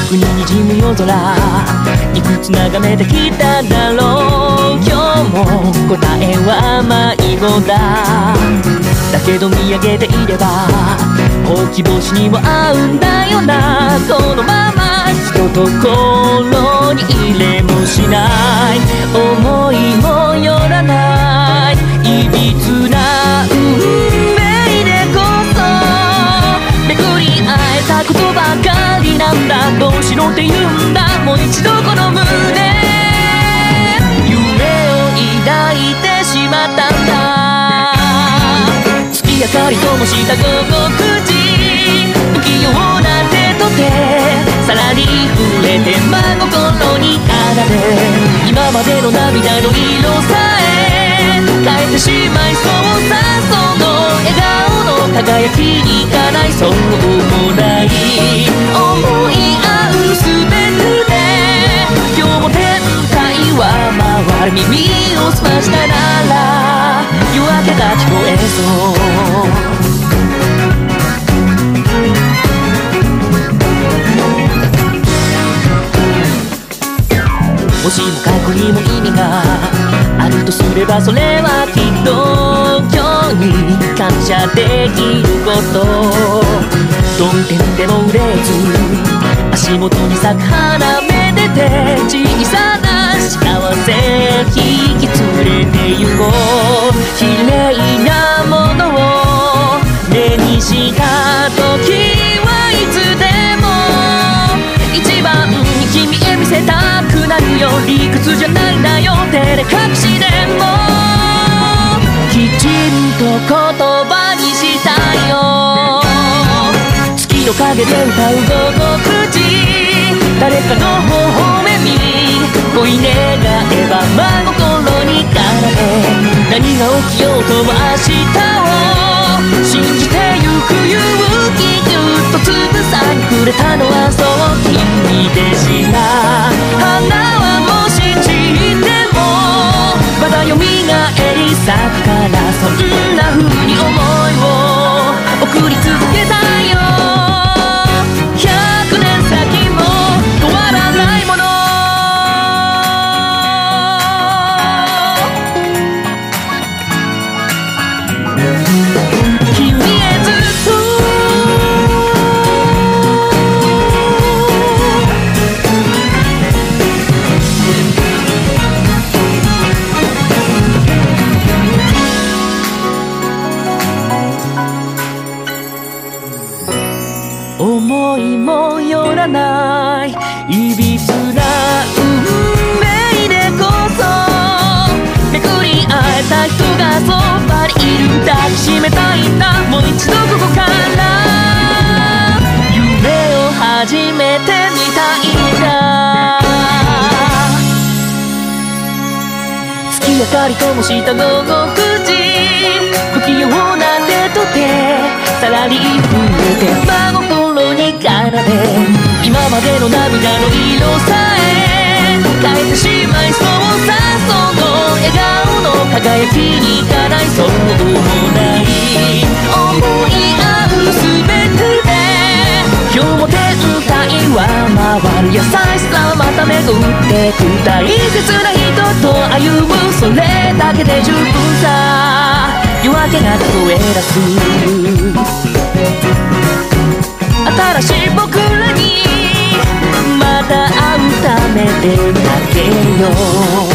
くににじむ夜空いくつ眺めてきただ。ろう今日も答えは迷子だだけど見上げていればほうき星にも合うんだよな。このまま人と心に入れもしない。思いもよらない。ろって言うんだ。もう一度この胸。夢を抱いてしまったんだ。月明かりともした午後9時不器用な手と手さらに触れて真心に奏で今までの涙の色さえ変えてしまいそうさ。その笑顔の輝きにいかない。そうもな聞こえそうもしも過去にも意味があるとすればそれはきっと今日に感謝できること。どん天でも売れず足元に咲く花めでてした時はいつでも一番君へ見せたくなるよ理屈じゃないんだよ照れ隠しでも。きちんと言葉にしたよ。月の陰で歌う午後9時誰かの微笑み恋願えば真心に奏で何が起きようとも明日を信じく勇気ぎゅっとつぶさにくれたのはそう君思いもよらない。いびつな運命でこそめくり会えた人がそばにいる抱きしめたいんだ。もう一度ここから夢を始めてみたいんだ月明かりともした午後9時。不器用な手と手さらに震えてで今までの涙の色さえ変えてしまいそうさその笑顔の輝きにかないそうもない。思い合うすべてで今日も天体は回る優しさはまた巡ってく大切な人と歩むそれだけで十分さ夜明けが聞こえ出すらしい僕らにまた会うためで泣けよ